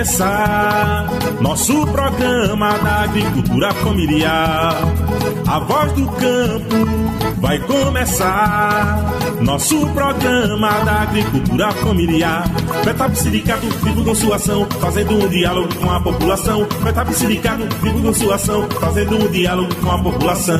começar. Nosso programa da agricultura familiar. A voz do campo vai começar. Nosso programa da agricultura familiar. Betap Sindicato vivo com sua ação, fazendo um diálogo com a população. Betap Sindicato vivo com sua ação, fazendo um diálogo com a população.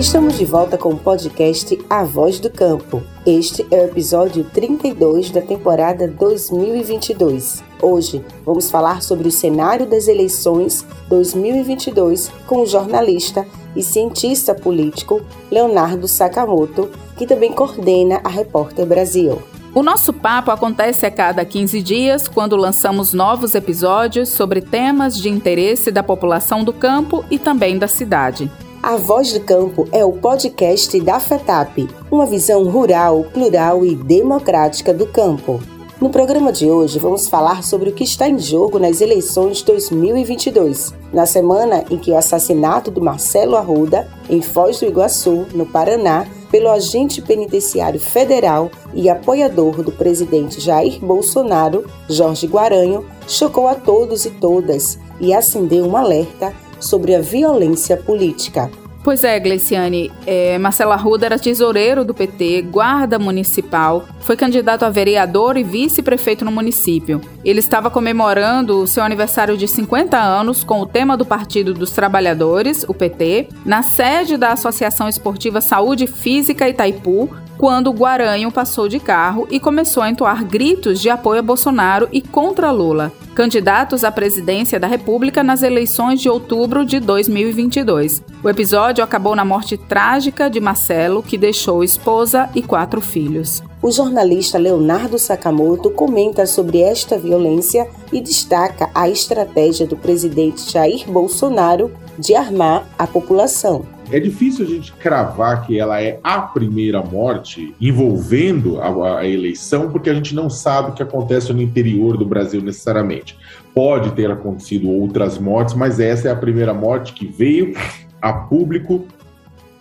Estamos de volta com o podcast A Voz do Campo. Este é o episódio 32 da temporada 2022. Hoje vamos falar sobre o cenário das eleições 2022 com o jornalista e cientista político Leonardo Sakamoto, que também coordena a Repórter Brasil. O nosso papo acontece a cada 15 dias, quando lançamos novos episódios sobre temas de interesse da população do campo e também da cidade. A Voz do Campo é o podcast da FETAP, uma visão rural, plural e democrática do campo. No programa de hoje, vamos falar sobre o que está em jogo nas eleições 2022, na semana em que o assassinato do Marcelo Arruda, em Foz do Iguaçu, no Paraná, pelo agente penitenciário federal e apoiador do presidente Jair Bolsonaro, Jorge Guaranho, chocou a todos e todas e acendeu um alerta sobre a violência política. Pois é, Gleiciane, é, Marcelo Arruda era tesoureiro do PT, guarda municipal, foi candidato a vereador e vice-prefeito no município. Ele estava comemorando o seu aniversário de 50 anos com o tema do Partido dos Trabalhadores, o PT, na sede da Associação Esportiva Saúde Física Itaipu, quando o Guaranho passou de carro e começou a entoar gritos de apoio a Bolsonaro e contra Lula, candidatos à presidência da República nas eleições de outubro de 2022. O episódio acabou na morte trágica de Marcelo, que deixou esposa e quatro filhos. O jornalista Leonardo Sakamoto comenta sobre esta violência e destaca a estratégia do presidente Jair Bolsonaro de armar a população. É difícil a gente cravar que ela é a primeira morte envolvendo a, a, eleição, porque a gente não sabe o que acontece no interior do Brasil necessariamente. Pode ter acontecido outras mortes, mas essa é a primeira morte que veio a público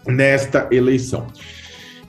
nesta eleição.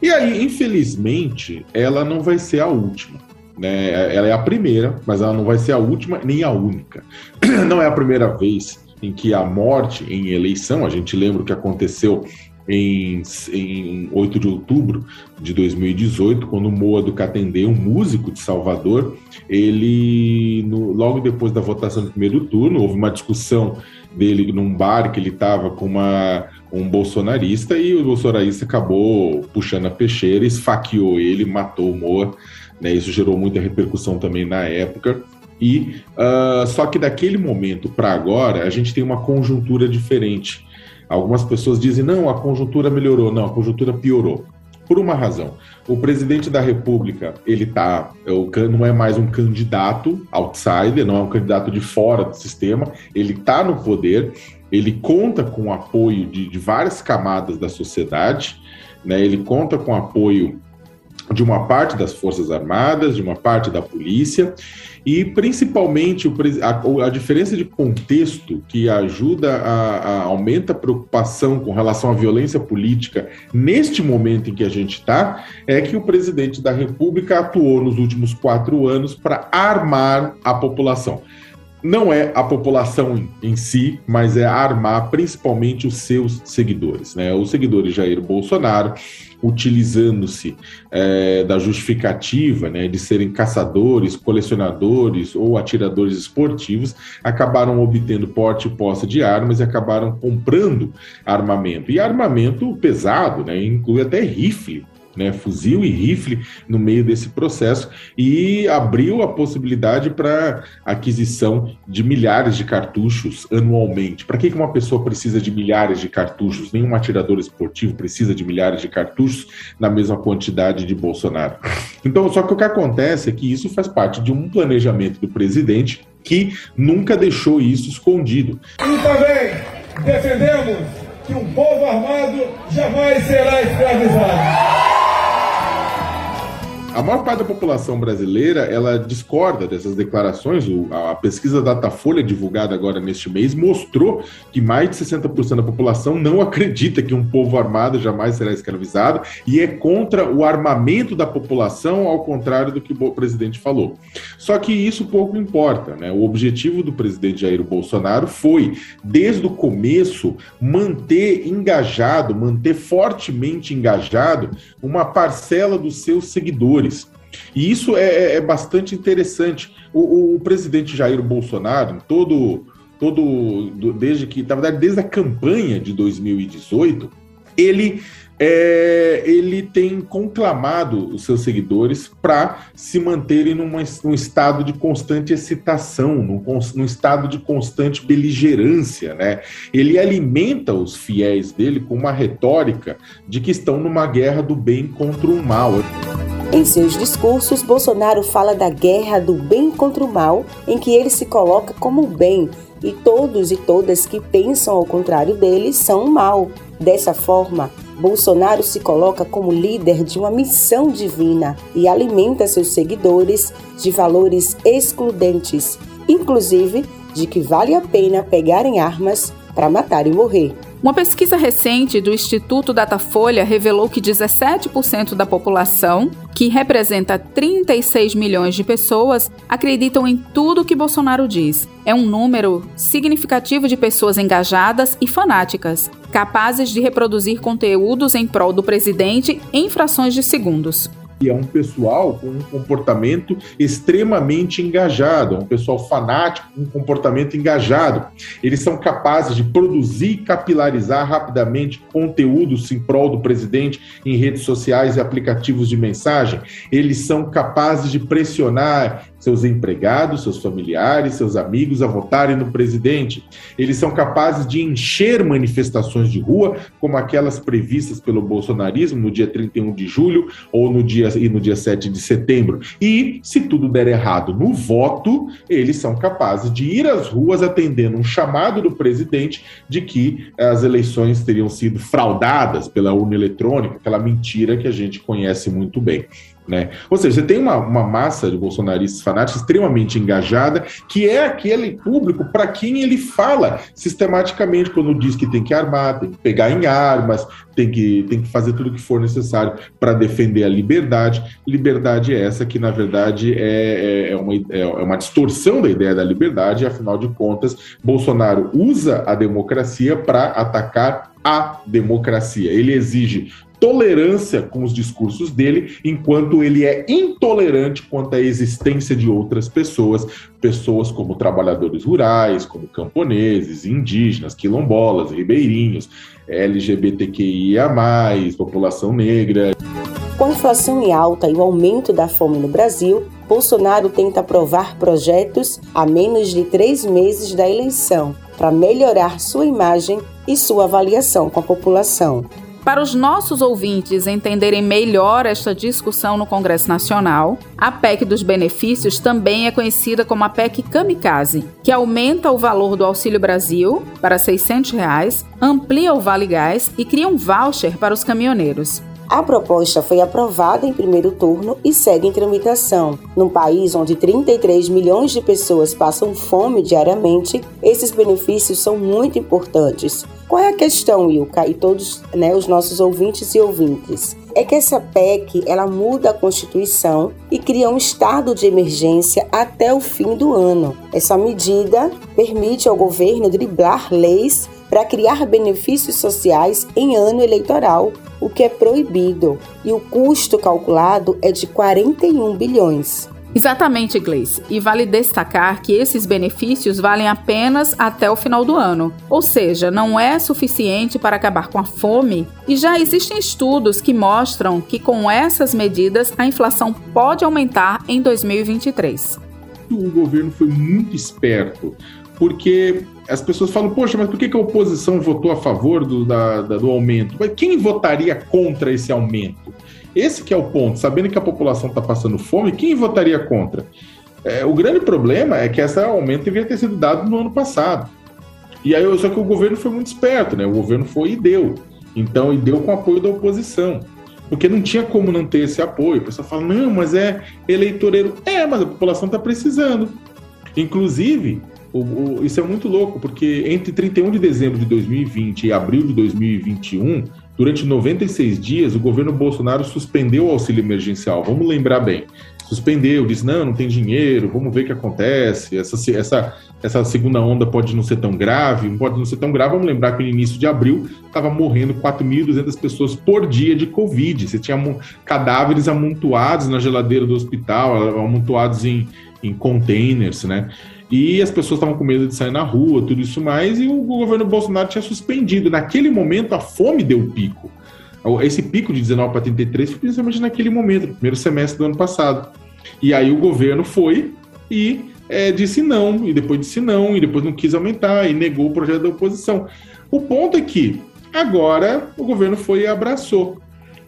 E aí, infelizmente, ela não vai ser a última. Né? Ela é a primeira, mas ela não vai ser a última nem a única. Não é a primeira vez em que a morte em eleição, a gente lembra o que aconteceu em, em 8 de outubro de 2018, quando Moa do Catendê, um músico de Salvador, ele, no, logo depois da votação do primeiro turno, houve uma discussão dele num bar que ele estava com uma, um bolsonarista e o bolsonarista acabou puxando a peixeira, esfaqueou ele, matou o Moa. Né, isso gerou muita repercussão também na época. E uh, só que daquele momento para agora a gente tem uma conjuntura diferente. Algumas pessoas dizem não, a conjuntura melhorou, não, a conjuntura piorou. Por uma razão, o presidente da República ele tá, é não é mais um candidato outsider, não é um candidato de fora do sistema, ele está no poder, ele conta com o apoio de, de várias camadas da sociedade, né? Ele conta com o apoio de uma parte das Forças Armadas, de uma parte da polícia, e principalmente a, a, diferença de contexto que ajuda a, a, aumenta a preocupação com relação à violência política neste momento em que a gente está, é que o presidente da República atuou nos últimos quatro anos para armar a população não é a população em si, mas é armar principalmente os seus seguidores, né? Os seguidores Jair Bolsonaro, utilizando-se é, da justificativa né, de serem caçadores, colecionadores ou atiradores esportivos, acabaram obtendo porte e posse de armas e acabaram comprando armamento. E armamento pesado, né, inclui até rifle né, fuzil e rifle no meio desse processo e abriu a possibilidade para aquisição de milhares de cartuchos anualmente. Para que uma pessoa precisa de milhares de cartuchos? Nenhum atirador esportivo precisa de milhares de cartuchos na mesma quantidade de Bolsonaro. Então, só que o que acontece é que isso faz parte de um planejamento do presidente que nunca deixou isso escondido. E também defendemos que um povo armado jamais será escravizado. A maior parte da população brasileira ela discorda dessas declarações. a pesquisa Datafolha divulgada agora neste mês mostrou que mais de 60% da população não acredita que um povo armado jamais será escravizado e é contra o armamento da população, ao contrário do que o presidente falou. Só que isso pouco importa, né? O objetivo do presidente Jair Bolsonaro foi, desde o começo, manter engajado, manter fortemente engajado uma parcela dos seus seguidores e isso é, é, é bastante interessante. O, o, presidente Jair Bolsonaro, todo, todo desde que, na verdade, desde a campanha de 2018, ele é, ele tem conclamado os seus seguidores para se manterem numa, num estado de constante excitação, num, num, estado de constante beligerância. Né? Ele alimenta os fiéis dele com uma retórica de que estão numa guerra do bem contra o mal. Em seus discursos, Bolsonaro fala da guerra do bem contra o mal, em que ele se coloca como bem, e todos e todas que pensam ao contrário dele são o mal. Dessa forma, Bolsonaro se coloca como líder de uma missão divina e alimenta seus seguidores de valores excludentes, inclusive de que vale a pena pegarem armas para matar e morrer. Uma pesquisa recente do Instituto Datafolha revelou que 17% da população, que representa 36 milhões de pessoas, acreditam em tudo que Bolsonaro diz. É um número significativo de pessoas engajadas e fanáticas, capazes de reproduzir conteúdos em prol do presidente em frações de segundos e é um pessoal com um comportamento extremamente engajado, é um pessoal fanático com um comportamento engajado. Eles são capazes de produzir e capilarizar rapidamente conteúdos em prol do presidente em redes sociais e aplicativos de mensagem. Eles são capazes de pressionar seus empregados, seus familiares, seus amigos a votarem no presidente. Eles são capazes de encher manifestações de rua, como aquelas previstas pelo bolsonarismo no dia 31 de julho ou no dia e no dia 7 de setembro. E se tudo der errado no voto, eles são capazes de ir às ruas atendendo um chamado do presidente de que as eleições teriam sido fraudadas pela urna eletrônica, aquela mentira que a gente conhece muito bem. Né? Ou seja, você tem uma, uma massa de bolsonaristas fanáticos extremamente engajada, que é aquele público para quem ele fala sistematicamente quando diz que tem que armar, tem que pegar em armas, tem que, tem que fazer tudo o que for necessário para defender a liberdade. Liberdade é essa que, na verdade, é, é, é uma, é uma distorção da ideia da liberdade, e, afinal de contas, Bolsonaro usa a democracia para atacar a democracia. Ele exige tolerância com os discursos dele, enquanto ele é intolerante quanto à existência de outras pessoas, pessoas como trabalhadores rurais, como camponeses, indígenas, quilombolas, ribeirinhos, LGBTQIA, população negra. Com a inflação em alta e o aumento da fome no Brasil, Bolsonaro tenta aprovar projetos a menos de três meses da eleição para melhorar sua imagem e sua avaliação com a população. Para os nossos ouvintes entenderem melhor esta discussão no Congresso Nacional, a PEC dos benefícios também é conhecida como a PEC Kamikaze, que aumenta o valor do Auxílio Brasil para 600 reais, amplia o Vale Gás e cria um voucher para os caminhoneiros. A proposta foi aprovada em primeiro turno e segue em tramitação. Num país onde 33 milhões de pessoas passam fome diariamente, esses benefícios são muito importantes. Qual é a questão, Ilka, e todos né, os nossos ouvintes e ouvintes? É que essa PEC ela muda a Constituição e cria um estado de emergência até o fim do ano. Essa medida permite ao governo driblar leis para criar benefícios sociais em ano eleitoral, o que é proibido, e o custo calculado é de 41 bilhões. Exatamente, Gleice. E vale destacar que esses benefícios valem apenas até o final do ano, ou seja, não é suficiente para acabar com a fome. E já existem estudos que mostram que com essas medidas a inflação pode aumentar em 2023. O governo foi muito esperto, porque as pessoas falam, poxa, mas por que, a oposição votou a favor do, da, da, do aumento? Mas quem votaria contra esse aumento? Esse que é o ponto. Sabendo que a população está passando fome, quem votaria contra? É, o grande problema é que esse aumento deveria ter sido dado no ano passado. E aí, só que o governo foi muito esperto, né? O governo foi e deu. Então, e deu com apoio da oposição. porque não tinha como não ter esse apoio. O pessoal fala, não, mas é eleitoreiro. É, mas a população está precisando. Inclusive, o, o, isso é muito louco, porque entre 31 de dezembro de 2020 e abril de 2021, durante 96 dias, o governo Bolsonaro suspendeu o auxílio emergencial. Vamos lembrar bem. Suspendeu, disse: não, não tem dinheiro, vamos ver o que acontece. Essa, essa, essa segunda onda pode não ser tão grave, pode não ser tão grave. Vamos lembrar que no início de abril estava morrendo 4.200 pessoas por dia de Covid. Você tinha cadáveres amontoados na geladeira do hospital, amontoados em, em containers, né? E as pessoas estavam com medo de sair na rua, tudo isso mais, e o governo Bolsonaro tinha suspendido. Naquele momento, a fome deu pico. Esse pico de 19 para 33 foi principalmente naquele momento, no primeiro semestre do ano passado. E aí o governo foi e é, disse não, e depois disse não, e depois não quis aumentar, e negou o projeto da oposição. O ponto é que agora o governo foi e abraçou.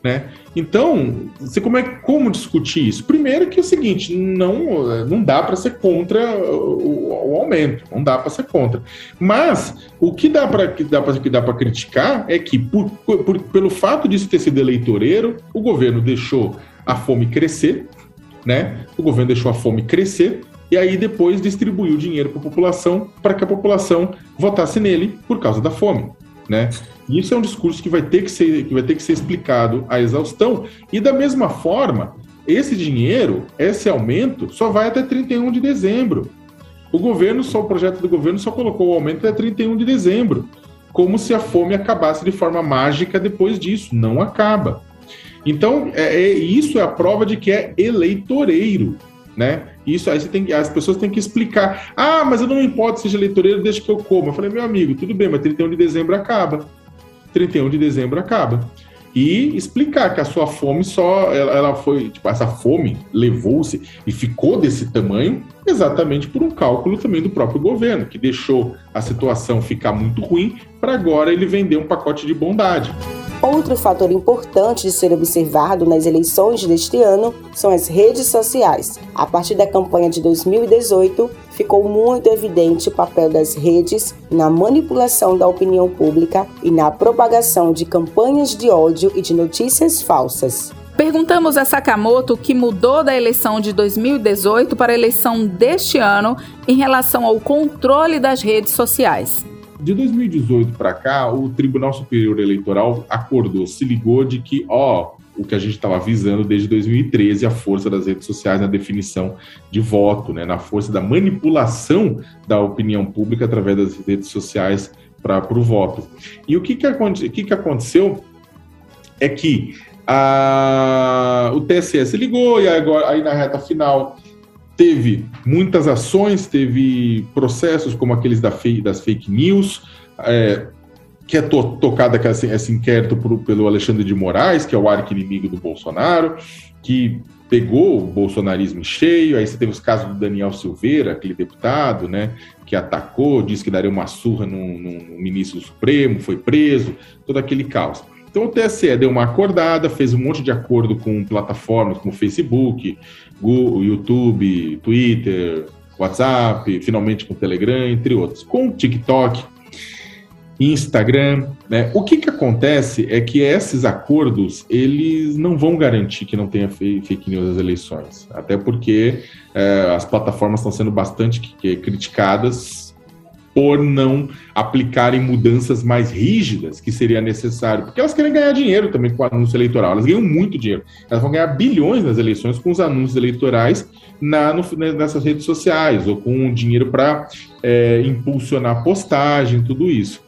Né? Então, você como é como discutir isso? Primeiro que é o seguinte, não não dá para ser contra o, o, aumento, não dá para ser contra. Mas o que dá para que dá para criticar é que por, por, pelo fato disso ter sido eleitoreiro, o governo deixou a fome crescer, né? O governo deixou a fome crescer e aí depois distribuiu dinheiro para a população para que a população votasse nele por causa da fome, né? Isso é um discurso que vai ter que ser que vai ter que ser explicado à exaustão e da mesma forma, esse dinheiro, esse aumento só vai até 31 de dezembro. O governo, só o projeto do governo só colocou o aumento até 31 de dezembro, como se a fome acabasse de forma mágica depois disso. Não acaba. Então, é, é, isso é a prova de que é eleitoreiro, né? Isso aí tem, as pessoas têm que explicar. Ah, mas eu não me importo seja eleitoreiro desde que eu como. Eu falei, meu amigo, tudo bem, mas 31 de dezembro acaba. 31 de dezembro acaba. E explicar que a sua fome só ela, ela foi, tipo, essa fome levou-se e ficou desse tamanho exatamente por um cálculo também do próprio governo, que deixou a situação ficar muito ruim para agora ele vender um pacote de bondade. Outro fator importante de ser observado nas eleições deste ano são as redes sociais. A partir da campanha de 2018, ficou muito evidente o papel das redes na manipulação da opinião pública e na propagação de campanhas de ódio e de notícias falsas. Perguntamos a Sakamoto o que mudou da eleição de 2018 para a eleição deste ano em relação ao controle das redes sociais. De 2018 para cá, o Tribunal Superior Eleitoral acordou, se ligou de que, ó, o que a gente estava avisando desde 2013, a força das redes sociais na definição de voto, né, na força da manipulação da opinião pública através das redes sociais para o voto. E o que, que, que, que aconteceu é que a, o TSE se ligou e agora, aí na reta final teve muitas ações, teve processos como aqueles da das fake news, é, que é to, tocada esse, esse inquérito pelo Alexandre de Moraes, que é o arqui-inimigo do Bolsonaro, que pegou o bolsonarismo cheio, aí você teve os casos do Daniel Silveira, aquele deputado, né, que atacou, disse que daria uma surra no, no, no ministro do Supremo, foi preso, todo aquele caos. Então o TSE deu uma acordada, fez um monte de acordo com plataformas como Facebook, Google, YouTube, Twitter, WhatsApp, finalmente com Telegram, entre outros. Com TikTok, Instagram, né? O que, que acontece é que esses acordos eles não vão garantir que não tenha fake news nas eleições, até porque é, as plataformas estão sendo bastante criticadas por não aplicarem mudanças mais rígidas que seria necessário, porque elas querem ganhar dinheiro também com o anúncio eleitoral, elas ganham muito dinheiro, elas vão ganhar bilhões nas eleições com os anúncios eleitorais na, no, nessas redes sociais, ou com dinheiro para é, impulsionar postagem, tudo isso.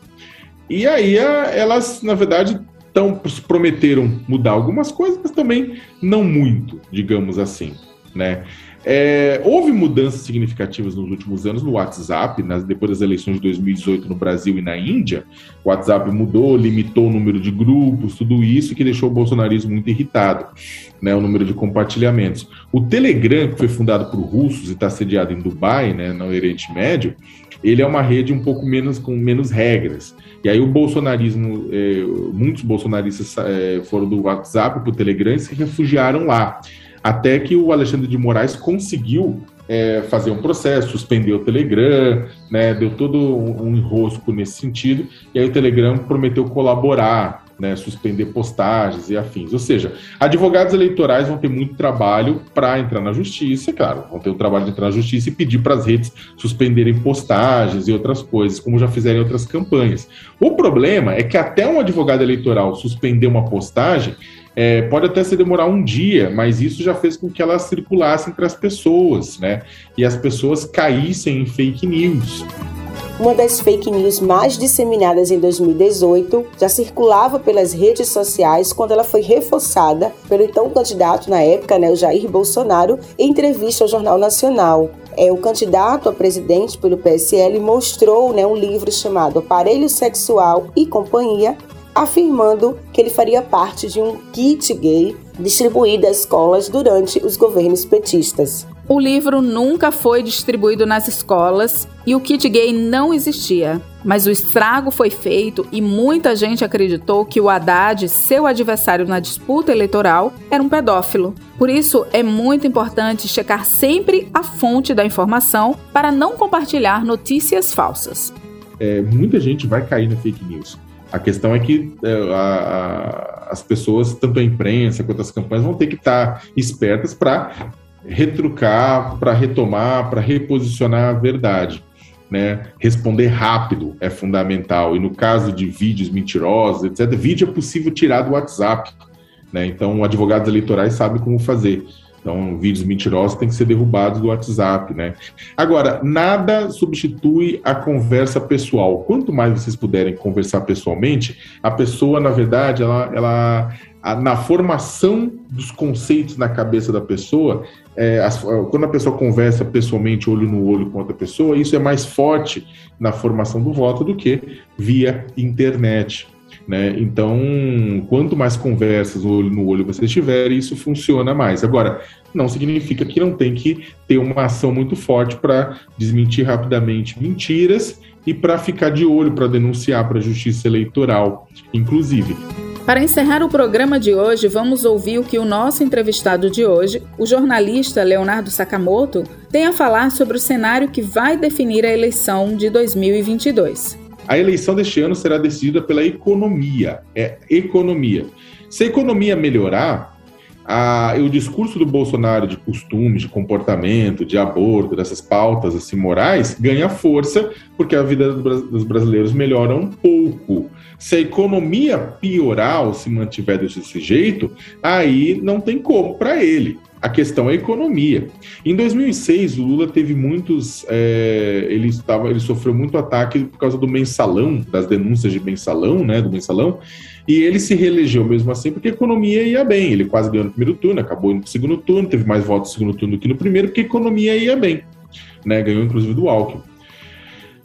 E aí elas, na verdade, tão, prometeram mudar algumas coisas, mas também não muito, digamos assim, né? É, houve mudanças significativas nos últimos anos no WhatsApp, nas, depois das eleições de 2018 no Brasil e na Índia. O WhatsApp mudou, limitou o número de grupos, tudo isso que deixou o bolsonarismo muito irritado, né, o número de compartilhamentos. O Telegram, que foi fundado por russos e está sediado em Dubai, né, no Oriente Médio, ele é uma rede um pouco menos com menos regras. E aí o bolsonarismo, é, muitos bolsonaristas é, foram do WhatsApp para o Telegram e se refugiaram lá. Até que o Alexandre de Moraes conseguiu é, fazer um processo, suspendeu o Telegram, né, deu todo um, enrosco nesse sentido, e aí o Telegram prometeu colaborar né, suspender postagens e afins. Ou seja, advogados eleitorais vão ter muito trabalho para entrar na justiça, claro, vão ter o trabalho de entrar na justiça e pedir para as redes suspenderem postagens e outras coisas, como já fizeram em outras campanhas. O problema é que até um advogado eleitoral suspender uma postagem, é, pode até se demorar um dia, mas isso já fez com que ela circulasse entre as pessoas, né? E as pessoas caíssem em fake news. Uma das fake news mais disseminadas em 2018 já circulava pelas redes sociais quando ela foi reforçada pelo então candidato na época, né, o Jair Bolsonaro, em entrevista ao Jornal Nacional. É, o candidato a presidente pelo PSL mostrou né, um livro chamado Aparelho Sexual e Companhia, afirmando que ele faria parte de um kit gay distribuído às escolas durante os governos petistas. O livro nunca foi distribuído nas escolas e o kit gay não existia. Mas o estrago foi feito e muita gente acreditou que o Haddad, seu adversário na disputa eleitoral, era um pedófilo. Por isso, é muito importante checar sempre a fonte da informação para não compartilhar notícias falsas. É, muita gente vai cair na fake news. A questão é que é, a, a, as pessoas, tanto a imprensa quanto as campanhas, vão ter que estar espertas para retrucar, para retomar, para reposicionar a verdade. Né? Responder rápido é fundamental. E no caso de vídeos mentirosos, etc., vídeo é possível tirar do WhatsApp. Né? Então, advogados eleitorais sabem como fazer. Então, vídeos mentirosos têm que ser derrubados do WhatsApp, né? Agora, nada substitui a conversa pessoal. Quanto mais vocês puderem conversar pessoalmente, a pessoa, na verdade, ela, ela na formação dos conceitos na cabeça da pessoa, é, as, quando a pessoa conversa pessoalmente, olho no olho com outra pessoa, isso é mais forte na formação do voto do que via internet. Né? Então, quanto mais conversas olho no olho você tiver, isso funciona mais. Agora, não significa que não tem que ter uma ação muito forte para desmentir rapidamente mentiras e para ficar de olho para denunciar para a justiça eleitoral, inclusive. Para encerrar o programa de hoje, vamos ouvir o que o nosso entrevistado de hoje, o jornalista Leonardo Sakamoto, tem a falar sobre o cenário que vai definir a eleição de 2022. A eleição deste ano será decidida pela economia. É economia. Se a economia melhorar, a, o discurso do Bolsonaro de costumes, de comportamento, de aborto, dessas pautas assim morais, ganha força porque a vida dos brasileiros melhora um pouco. Se a economia piorar ou se mantiver desse jeito, aí não tem como para ele. A questão é a economia. Em 2006, o Lula teve muitos. É, ele, estava, ele sofreu muito ataque por causa do mensalão, das denúncias de mensalão, né? Do mensalão. E ele se reelegeu mesmo assim porque a economia ia bem. Ele quase ganhou no primeiro turno, acabou indo no segundo turno, teve mais votos no segundo turno do que no primeiro, porque a economia ia bem. Né? Ganhou inclusive do Alckmin.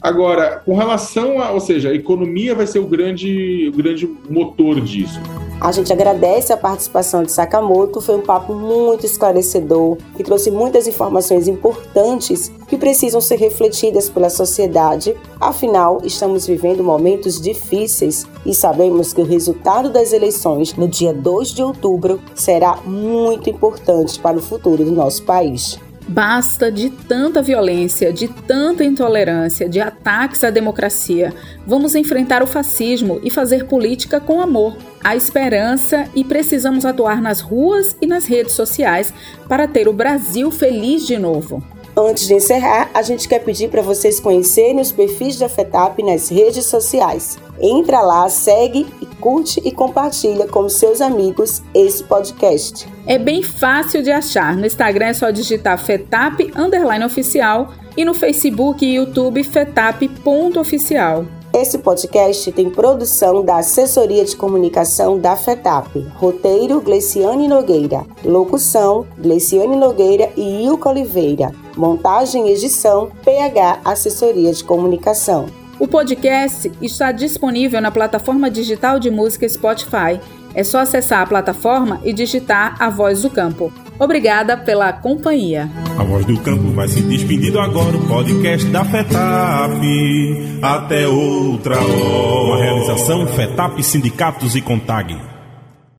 Agora, com relação a, ou seja, a economia vai ser o grande, o grande motor disso. A gente agradece a participação de Sakamoto, foi um papo muito esclarecedor, que trouxe muitas informações importantes que precisam ser refletidas pela sociedade. Afinal, estamos vivendo momentos difíceis e sabemos que o resultado das eleições no dia 2 de outubro será muito importante para o futuro do nosso país. Basta de tanta violência, de tanta intolerância, de ataques à democracia. Vamos enfrentar o fascismo e fazer política com amor, a esperança e precisamos atuar nas ruas e nas redes sociais para ter o Brasil feliz de novo. Antes de encerrar, a gente quer pedir para vocês conhecerem os perfis da FETAP nas redes sociais. Entra lá, segue e curte e compartilha com seus amigos esse podcast. É bem fácil de achar. No Instagram é só digitar FETAP underline oficial e no Facebook e YouTube FETAP.oficial. Esse podcast tem produção da Assessoria de Comunicação da FETAP. Roteiro Gleiciane Nogueira. Locução Gleiciane Nogueira e Ilka Oliveira. Montagem e edição PH Assessoria de Comunicação. O podcast está disponível na plataforma digital de música Spotify. É só acessar a plataforma e digitar A Voz do Campo. Obrigada pela companhia. A Voz do Campo vai se despedindo agora, o podcast da FETAP. Até outra hora. Uma realização FETAP Sindicatos e Contag.